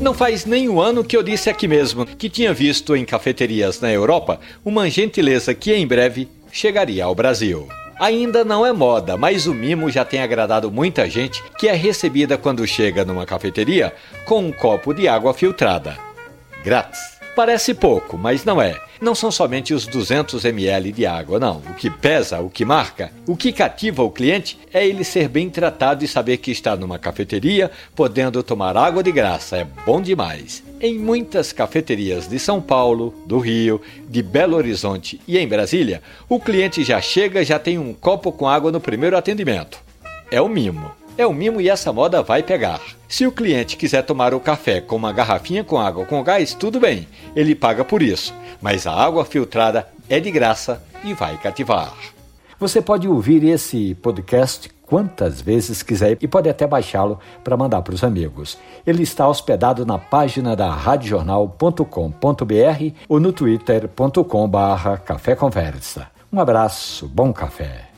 Não faz nem um ano que eu disse aqui mesmo que tinha visto em cafeterias na Europa uma gentileza que em breve chegaria ao Brasil. Ainda não é moda, mas o mimo já tem agradado muita gente que é recebida quando chega numa cafeteria com um copo de água filtrada. Grátis. Parece pouco, mas não é. Não são somente os 200 ml de água, não. O que pesa, o que marca, o que cativa o cliente é ele ser bem tratado e saber que está numa cafeteria, podendo tomar água de graça. É bom demais. Em muitas cafeterias de São Paulo, do Rio, de Belo Horizonte e em Brasília, o cliente já chega já tem um copo com água no primeiro atendimento. É o mimo. É o mimo e essa moda vai pegar. Se o cliente quiser tomar o café com uma garrafinha com água com gás, tudo bem, ele paga por isso. Mas a água filtrada é de graça e vai cativar. Você pode ouvir esse podcast quantas vezes quiser e pode até baixá-lo para mandar para os amigos. Ele está hospedado na página da radiojornal.com.br ou no twitter.com/café conversa. Um abraço, bom café.